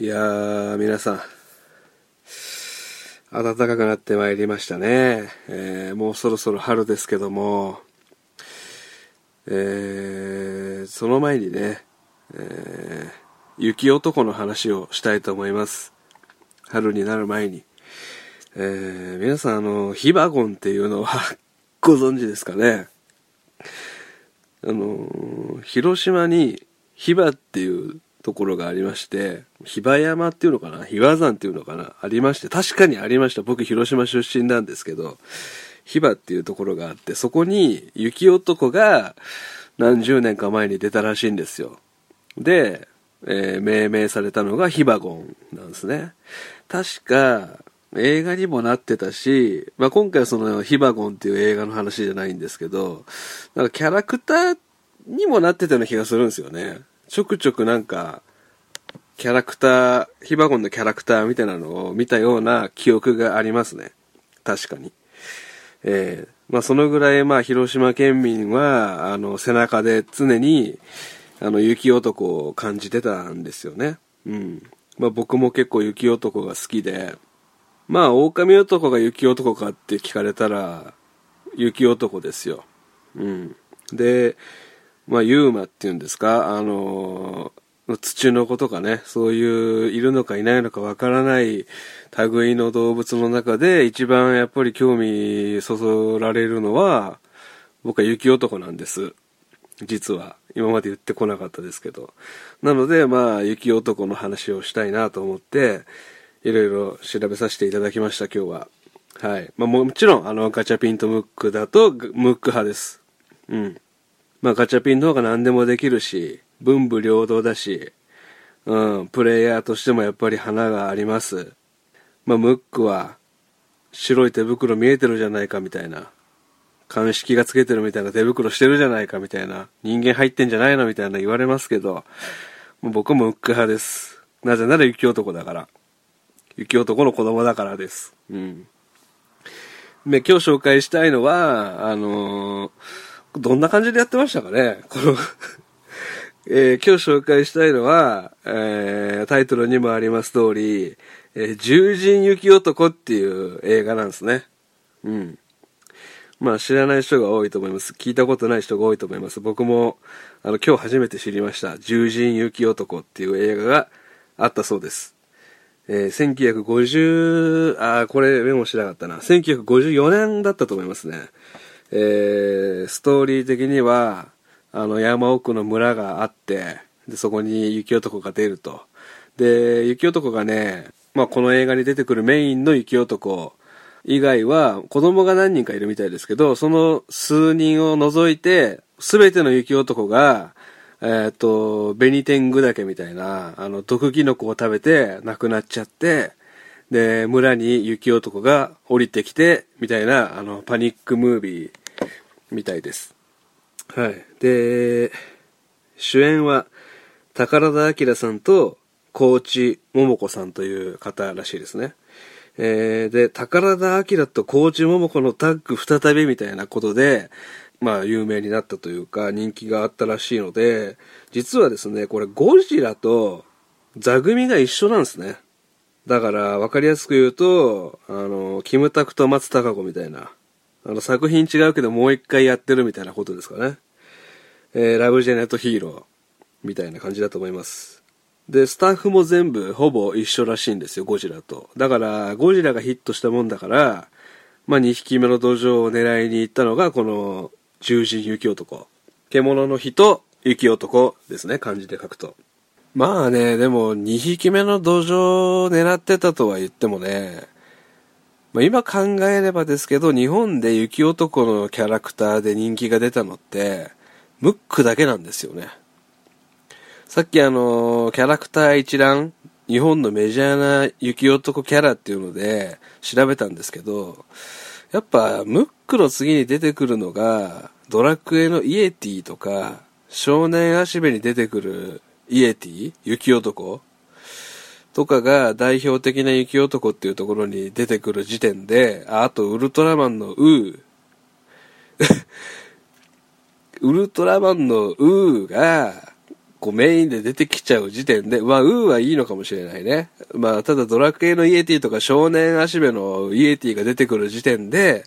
いやー、皆さん、暖かくなってまいりましたね。えー、もうそろそろ春ですけども、えー、その前にね、えー、雪男の話をしたいと思います。春になる前に。え、皆さん、あの、ヒバゴンっていうのは ご存知ですかね？あの、広島にヒバっていうところがありまして、比婆山っていうのかな？比婆山っていうのかな？ありまして、確かにありました。僕広島出身なんですけど、ヒバっていうところがあって、そこに雪男が何十年か前に出たらしいんですよ。で、えー、命名されたのがヒバゴンなんですね。確か、映画にもなってたし、まあ、今回はそのヒバゴンっていう映画の話じゃないんですけど、なんかキャラクターにもなってたような気がするんですよね。ちょくちょくなんか、キャラクター、ヒバゴンのキャラクターみたいなのを見たような記憶がありますね。確かに。えー、まあそのぐらい、まあ広島県民は、あの、背中で常に、あの、雪男を感じてたんですよね。うん。まあ僕も結構雪男が好きで、まあ狼男が雪男かって聞かれたら、雪男ですよ。うん。で、まあ、ユーマっていうんですか、あのー、土の子とかね、そういう、いるのかいないのかわからない類の動物の中で一番やっぱり興味そそられるのは、僕は雪男なんです。実は。今まで言ってこなかったですけど。なので、まあ、雪男の話をしたいなと思って、いろいろ調べさせていただきました、今日は。はい。まあ、もちろん、あの、ガチャピンとムックだと、ムック派です。うん。まあガチャピンの方が何でもできるし、文武両道だし、うん、プレイヤーとしてもやっぱり花があります。まあムックは、白い手袋見えてるじゃないかみたいな。鑑識がつけてるみたいな手袋してるじゃないかみたいな。人間入ってんじゃないのみたいな言われますけど、もう僕もムック派です。なぜなら雪男だから。雪男の子供だからです。うん。で、今日紹介したいのは、あのーどんな感じでやってましたかね？この えー、今日紹介したいのは、えー、タイトルにもあります通り、えー、獣人雪男っていう映画なんですね。うん。まあ知らない人が多いと思います。聞いたことない人が多いと思います。僕も、あの、今日初めて知りました。獣人雪男っていう映画があったそうです。えー、1950、あこれメモしなかったな。1954年だったと思いますね。えー、ストーリー的には、あの、山奥の村があって、で、そこに雪男が出ると。で、雪男がね、まあ、この映画に出てくるメインの雪男以外は、子供が何人かいるみたいですけど、その数人を除いて、すべての雪男が、えっ、ー、と、ベニテングダケみたいな、あの、毒キノコを食べて亡くなっちゃって、で、村に雪男が降りてきて、みたいな、あの、パニックムービーみたいです。はい。で、主演は、宝田明さんと、高知桃子さんという方らしいですね。えー、で、宝田明と高知桃子のタッグ再びみたいなことで、まあ、有名になったというか、人気があったらしいので、実はですね、これゴジラと座組が一緒なんですね。だから、わかりやすく言うと、あの、キムタクと松たか子みたいな、あの、作品違うけどもう一回やってるみたいなことですかね。えー、ラブジェネットヒーロー、みたいな感じだと思います。で、スタッフも全部ほぼ一緒らしいんですよ、ゴジラと。だから、ゴジラがヒットしたもんだから、まあ、2匹目の土壌を狙いに行ったのが、この、獣人雪男。獣の人、雪男ですね、漢字で書くと。まあね、でも2匹目の土壌を狙ってたとは言ってもね、まあ、今考えればですけど、日本で雪男のキャラクターで人気が出たのって、ムックだけなんですよね。さっきあの、キャラクター一覧、日本のメジャーな雪男キャラっていうので調べたんですけど、やっぱムックの次に出てくるのが、ドラクエのイエティとか、少年足部に出てくるイエティ？雪男？とかが代表的な雪男っていうところに出てくる時点で、ああとウルトラマンのウー。ウルトラマンのウーが構メインで出てきちゃう時点で、まあ、ウーはいいのかもしれないね。まあ、ただドラクエのイエティとか少年足部のイエティが出てくる時点で、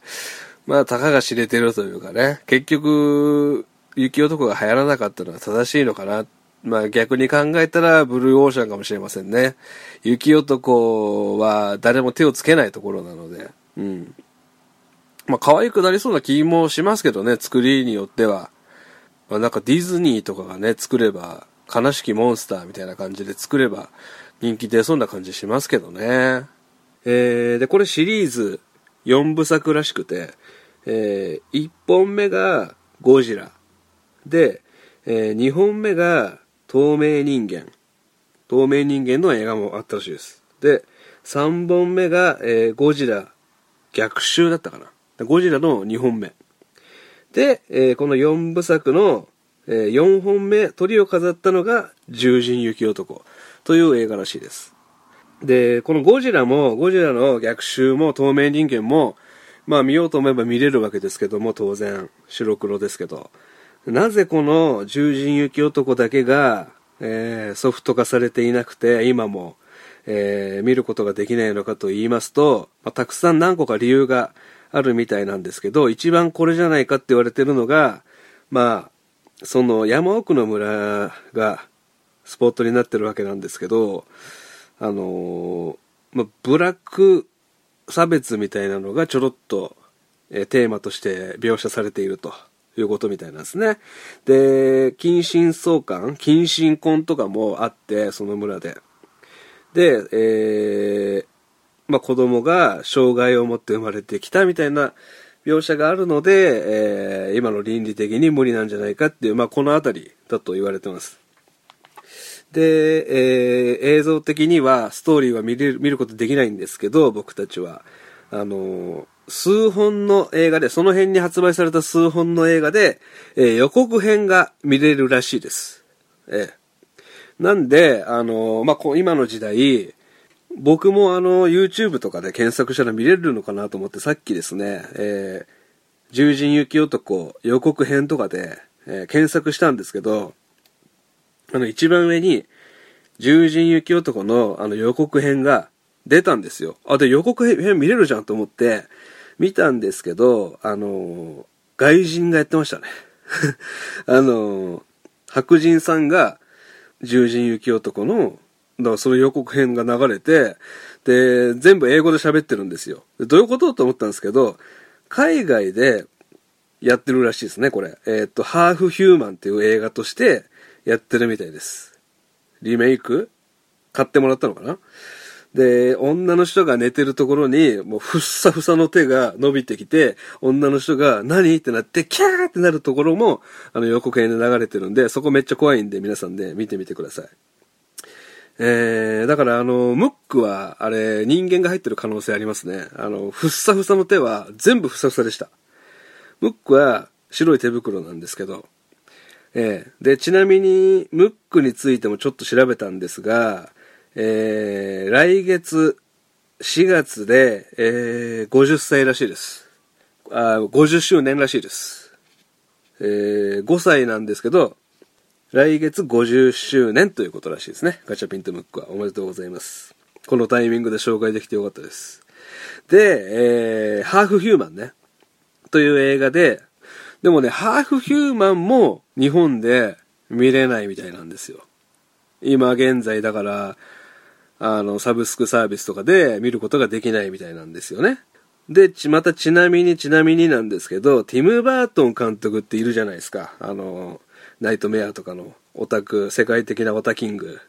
まあ、たかが知れてるというかね、結局、雪男が流行らなかったのは正しいのかな。まあ逆に考えたらブルーオーシャンかもしれませんね。雪男は誰も手をつけないところなので。うん。まあ可愛くなりそうな気もしますけどね、作りによっては。まあなんかディズニーとかがね、作れば、悲しきモンスターみたいな感じで作れば人気出そうな感じしますけどね。えー、で、これシリーズ4部作らしくて、えー、1本目がゴジラ。で、えー、2本目が透明人間。透明人間の映画もあったらしいです。で、3本目が、えー、ゴジラ逆襲だったかな。ゴジラの2本目。で、えー、この4部作の、えー、4本目、鳥を飾ったのが、獣人雪男という映画らしいです。で、このゴジラも、ゴジラの逆襲も透明人間も、まあ見ようと思えば見れるわけですけども、当然、白黒ですけど。なぜこの獣人雪男だけが、えー、ソフト化されていなくて、今も、えー、見ることができないのかと言いますと、まあ、たくさん何個か理由があるみたいなんですけど、一番これじゃないかって言われてるのが、まあ、その山奥の村がスポットになってるわけなんですけど、あのー、まあ、ブラック差別みたいなのがちょろっと、えー、テーマとして描写されていると。いうことみたいなんですね。で、近親相関、近親婚とかもあって、その村で。で、えー、まあ、子供が障害を持って生まれてきたみたいな描写があるので、えー、今の倫理的に無理なんじゃないかっていう、まあ、この辺りだと言われてます。で、えー、映像的にはストーリーは見る、見ることできないんですけど、僕たちは。あの数本の映画で、その辺に発売された数本の映画で、えー、予告編が見れるらしいです。えー、なんで、あのまあ、今の時代、僕もあの、YouTube とかで検索したら見れるのかなと思って、さっきですね、えー、獣人雪男予告編とかで、えー、検索したんですけど、あの、一番上に、獣人雪男のあの予告編が出たんですよ。あ、で、予告編見れるじゃんと思って、見たんですけど、あの、外人がやってましたね。あの、白人さんが、獣人雪男の、だからその予告編が流れて、で、全部英語で喋ってるんですよ。どういうことと思ったんですけど、海外でやってるらしいですね、これ。えー、っと、ハーフヒューマンっていう映画としてやってるみたいです。リメイク買ってもらったのかな？で、女の人が寝てるところに、もうふっさふさの手が伸びてきて、女の人が何？ってなって、キャーってなるところも、あの予告編で流れてるんで、そこめっちゃ怖いんで、皆さんで、ね、見てみてください。えー、だからあの、ムックは、あれ、人間が入ってる可能性ありますね。あの、ふっさふさの手は全部ふさふさでした。ムックは白い手袋なんですけど、えー、で、ちなみに、ムックについてもちょっと調べたんですが、えー、来月4月で、えー、50歳らしいです。あ50周年らしいです。えー、5歳なんですけど、来月50周年ということらしいですね。ガチャピンとムックは。おめでとうございます。このタイミングで紹介できてよかったです。で、えー、ハーフヒューマンね。という映画で、でもね、ハーフヒューマンも日本で見れないみたいなんですよ。今現在だから、あの、サブスクサービスとかで見ることができないみたいなんですよね。で、またちなみにちなみになんですけど、ティム・バートン監督っているじゃないですか。あの、ナイトメアとかのオタク、世界的なオタキング。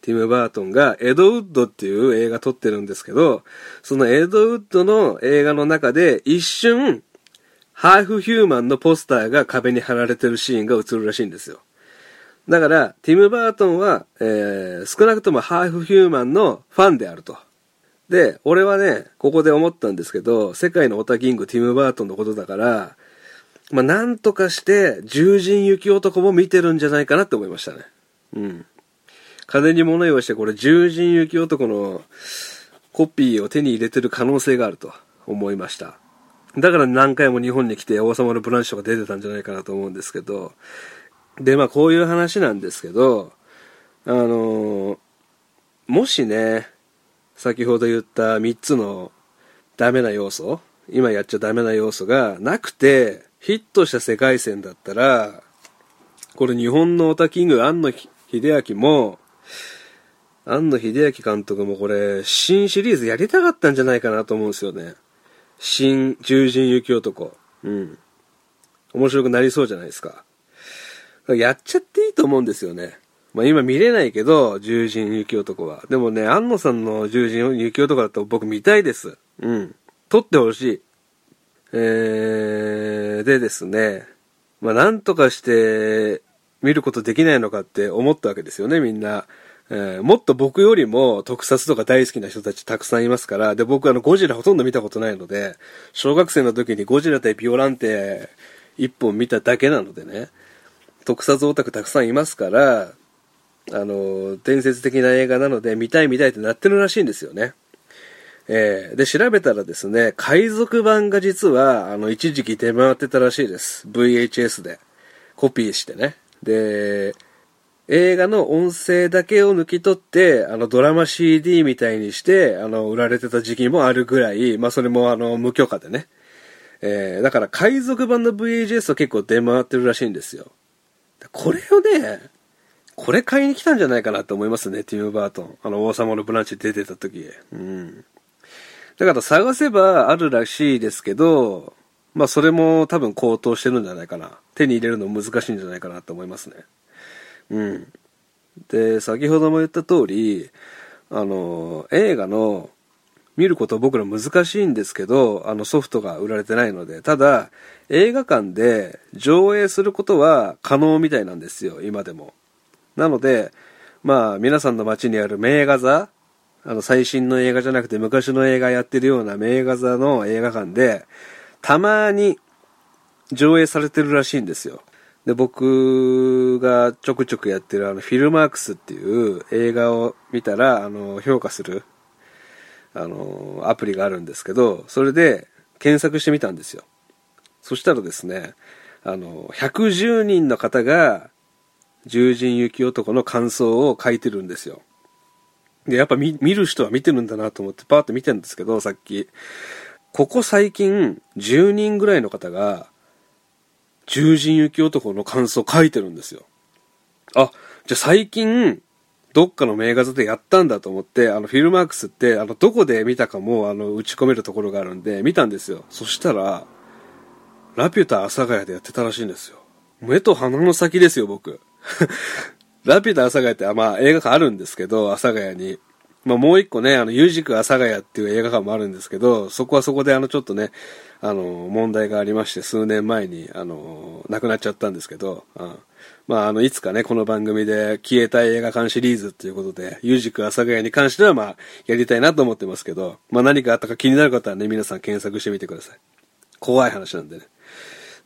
ティム・バートンがエドウッドっていう映画撮ってるんですけど、そのエドウッドの映画の中で一瞬、ハーフヒューマンのポスターが壁に貼られてるシーンが映るらしいんですよ。だから、ティム・バートンは、えー、少なくともハーフヒューマンのファンであると。で、俺はね、ここで思ったんですけど、世界のオタキングティム・バートンのことだから、まあ、なんとかして、獣人雪男も見てるんじゃないかなって思いましたね。うん。金に物言わして、これ、獣人雪男のコピーを手に入れてる可能性があると思いました。だから何回も日本に来て王様のブランチとか出てたんじゃないかなと思うんですけど、で、まあこういう話なんですけど、あのーもしね、先ほど言った3つのダメな要素、今やっちゃダメな要素がなくて、ヒットした世界線だったら、これ日本のオタキング、庵野秀明も、庵野秀明監督もこれ、新シリーズやりたかったんじゃないかなと思うんですよね。新獣人雪男。うん。面白くなりそうじゃないですか。やっちゃっていいと思うんですよね。まあ今見れないけど、獣人雪男は。でもね、安野さんの獣人雪男だと僕見たいです。うん。撮ってほしい。えー、でですね、まあなんとかして見ることできないのかって思ったわけですよね、みんな。えーもっと僕よりも特撮とか大好きな人たちたくさんいますから、で、僕あのゴジラほとんど見たことないので、小学生の時にゴジラ対ビオランテ一本見ただけなのでね、特撮オタクたくさんいますから、あの、伝説的な映画なので見たい見たいってなってるらしいんですよね。えーで、調べたらですね、海賊版が実は、あの、一時期出回ってたらしいです。VHS で。コピーしてね。で、映画の音声だけを抜き取って、あの、ドラマ CD みたいにして、あの、売られてた時期もあるぐらい、まあ、それもあの、無許可でね。えーだから、海賊版の VHS は結構出回ってるらしいんですよ。これをね、これ買いに来たんじゃないかなと思いますね、ティム・バートン。あの、王様のブランチ出てた時。うん。だから探せばあるらしいですけど、まあそれも多分高騰してるんじゃないかな。手に入れるの難しいんじゃないかなと思いますね。うん。で、先ほども言った通り、あの、映画の見ること僕ら難しいんですけど、あのソフトが売られてないので、ただ映画館で上映することは可能みたいなんですよ、今でも。なので、まあ皆さんの街にある名画座、あの最新の映画じゃなくて昔の映画やってるような名画座の映画館で、たまに上映されてるらしいんですよ。で、僕がちょくちょくやってるあのフィルマークスっていう映画を見たら、あの、評価する、あの、アプリがあるんですけど、それで検索してみたんですよ。そしたらですね、あの、110人の方が、獣人雪男の感想を書いてるんですよ。で、やっぱ見見る人は見てるんだなと思ってパーッと見てるんですけど、さっき。ここ最近、10人ぐらいの方が、獣人雪男の感想を書いてるんですよ。あ、じゃあ最近、どっかの名画座でやったんだと思って、あの、フィルマークスって、あの、どこで見たかも、あの、打ち込めるところがあるんで、見たんですよ。そしたら、ラピュタ阿佐ヶ谷でやってたらしいんですよ。目と鼻の先ですよ、僕。ラピュタ阿佐ヶ谷って、まあ、映画館あるんですけど、阿佐ヶ谷に。まあ、もう一個ね、あの、ユージク阿佐ヶ谷っていう映画館もあるんですけど、そこはそこであの、ちょっとね、あの、問題がありまして、数年前に、あの、亡くなっちゃったんですけど、うん。まあ、あの、いつかね、この番組で消えたい映画館シリーズっていうことで、ユージク阿佐ヶ谷に関しては、まあ、やりたいなと思ってますけど、まあ、何かあったか気になる方はね、皆さん検索してみてください。怖い話なんでね。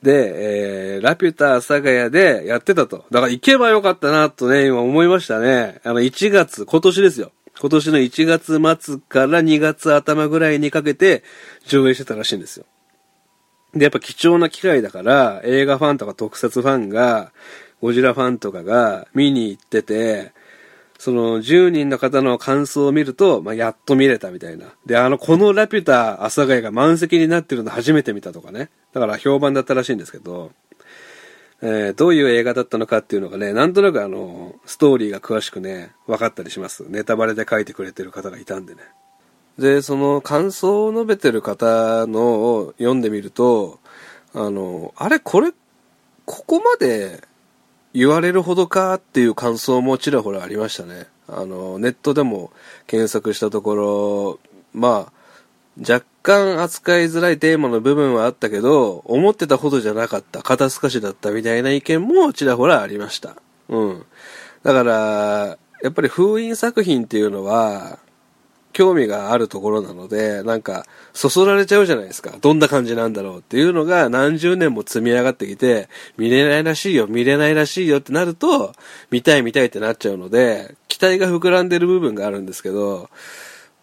で、えー、ラピュタ阿佐ヶ谷でやってたと。だから行けばよかったなとね、今思いましたね。あの、1月、今年ですよ。今年の1月末から2月頭ぐらいにかけて上映してたらしいんですよ。で、やっぱ貴重な機会だから、映画ファンとか特撮ファンが、ゴジラファンとかが見に行ってて、その10人の方の感想を見ると、まあ、やっと見れたみたいな。で、あの、このラピュタ阿佐ヶ谷が満席になってるの初めて見たとかね。だから評判だったらしいんですけど、えーどういう映画だったのかっていうのがね、なんとなくあの、ストーリーが詳しくね、分かったりします。ネタバレで書いてくれてる方がいたんでね。で、その感想を述べてる方のを読んでみると、あの、あれこれ、ここまで言われるほどかっていう感想もちらほらありましたね。あの、ネットでも検索したところ、まあ、若干扱いづらいテーマの部分はあったけど、思ってたほどじゃなかった、肩透かしだったみたいな意見もちらほらありました。うん。だから、やっぱり封印作品っていうのは、興味があるところなので、なんか、そそられちゃうじゃないですか。どんな感じなんだろうっていうのが何十年も積み上がってきて、見れないらしいよ、見れないらしいよってなると、見たい見たいってなっちゃうので、期待が膨らんでる部分があるんですけど、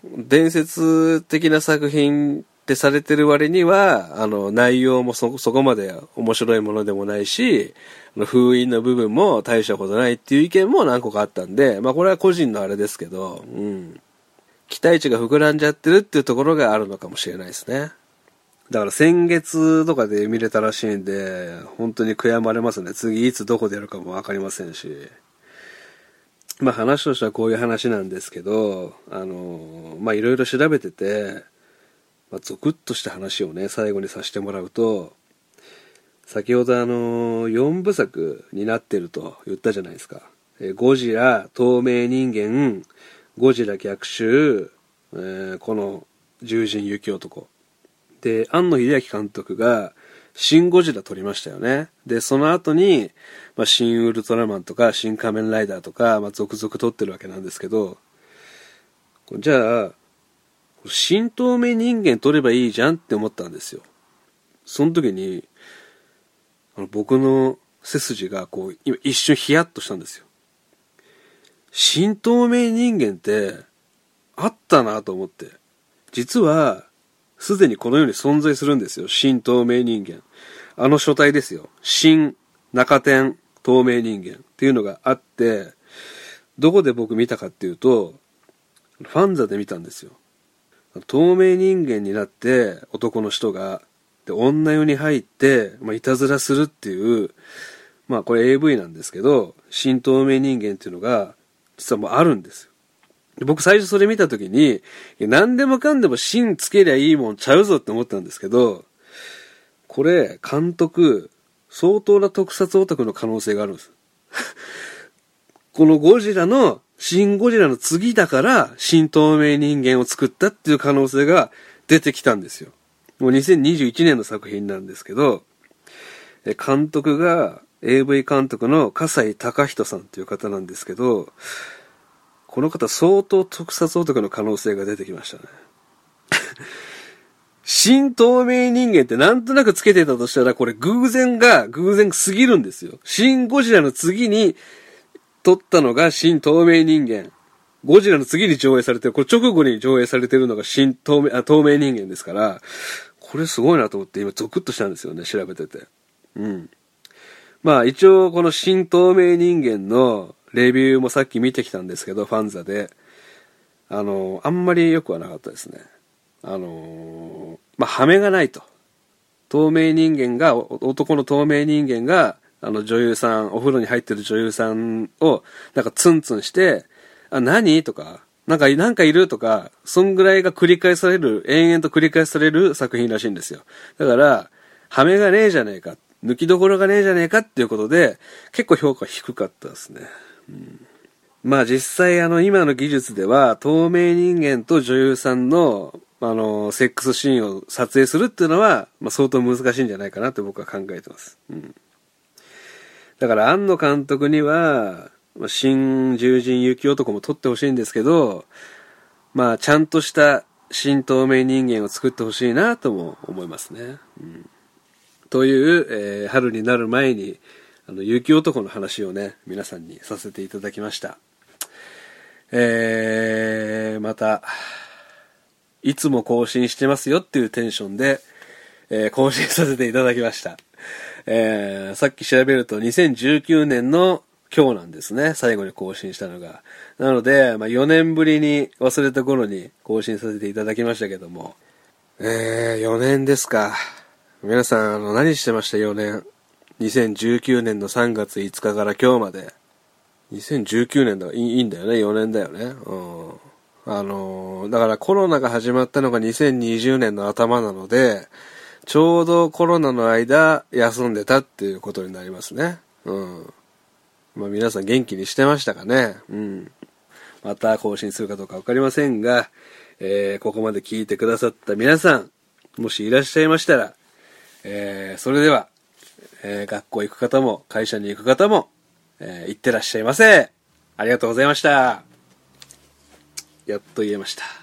伝説的な作品ってされてる割には、あの、内容もそ、そこまで面白いものでもないし、封印の部分も大したことないっていう意見も何個かあったんで、まあこれは個人のあれですけど、うん。期待値が膨らんじゃってるっていうところがあるのかもしれないですね。だから先月とかで見れたらしいんで、本当に悔やまれますね。次いつどこでやるかもわかりませんし。まあ話としてはこういう話なんですけど、あの、まあいろいろ調べてて、まあ、ゾクッとした話をね、最後にさせてもらうと、先ほどあの、4部作になってると言ったじゃないですか。えゴジラ、透明人間、ゴジラ逆襲、えー、この獣人雪男。で、庵野秀明監督が、シン・ゴジラ撮りましたよね。で、その後に、まあ、シン・ウルトラマンとか、シン・仮面ライダーとか、まあ、続々撮ってるわけなんですけど、じゃあ、新透明人間撮ればいいじゃんって思ったんですよ。その時に、あの僕の背筋がこう、今一瞬ヒヤッとしたんですよ。新透明人間って、あったなと思って。実は、すでにこの世に存在するんですよ。新透明人間。あの書体ですよ。新中天透明人間っていうのがあって、どこで僕見たかっていうと、ファンザで見たんですよ。透明人間になって男の人が、で、女湯に入って、まあ、いたずらするっていう、まあこれ AV なんですけど、新透明人間っていうのが、実はもあるんですよ。僕最初それ見た時に、何でもかんでも芯つけりゃいいもんちゃうぞって思ったんですけど、これ、監督、相当な特撮オタクの可能性があるんです。このゴジラの、シン・ゴジラの次だから、新透明人間を作ったっていう可能性が出てきたんですよ。もう2021年の作品なんですけど、監督が AV 監督の笠井隆人さんっていう方なんですけど、この方相当特撮男の可能性が出てきましたね。新透明人間ってなんとなくつけてたとしたら、これ偶然が偶然すぎるんですよ。新ゴジラの次に撮ったのが新透明人間。ゴジラの次に上映されてる、これ直後に上映されてるのが新透明、あ、透明人間ですから、これすごいなと思って今ゾクッとしたんですよね、調べてて。うん。まあ一応この新透明人間のレビューもさっき見てきたんですけど、ファンザで。あの、あんまり良くはなかったですね。あの、まあ、ハメがないと。透明人間が、男の透明人間が、あの女優さん、お風呂に入ってる女優さんを、なんかツンツンして、あ、何？とか、なんか、なんかいる？とか、そんぐらいが繰り返される、延々と繰り返される作品らしいんですよ。だから、ハメがねえじゃねえか、抜きどころがねえじゃねえかっていうことで、結構評価低かったですね。まあ実際あの今の技術では透明人間と女優さんのあのセックスシーンを撮影するっていうのは、まあ、相当難しいんじゃないかなって僕は考えてます。うん、だから庵野監督には、まあ、新獣人雪男も撮ってほしいんですけど、まあちゃんとした新透明人間を作ってほしいなとも思いますね。うん、という、えー、春になる前にあの、雪男の話をね、皆さんにさせていただきました。えー、また、いつも更新してますよっていうテンションで、えー、更新させていただきました。えー、さっき調べると2019年の今日なんですね。最後に更新したのが。なので、まあ、4年ぶりに忘れた頃に更新させていただきましたけども。えー、4年ですか。皆さん、あの、何してました ?4 年。2019年の3月5日から今日まで。2019年だからいいんだよね。4年だよね。うん。あのー、だからコロナが始まったのが2020年の頭なので、ちょうどコロナの間休んでたっていうことになりますね。うん。まあ皆さん元気にしてましたかね？うん。また更新するかどうかわかりませんが、えー、ここまで聞いてくださった皆さん、もしいらっしゃいましたら、えー、それでは、えー、学校行く方も、会社に行く方も、えー、行ってらっしゃいませ。ありがとうございました。やっと言えました。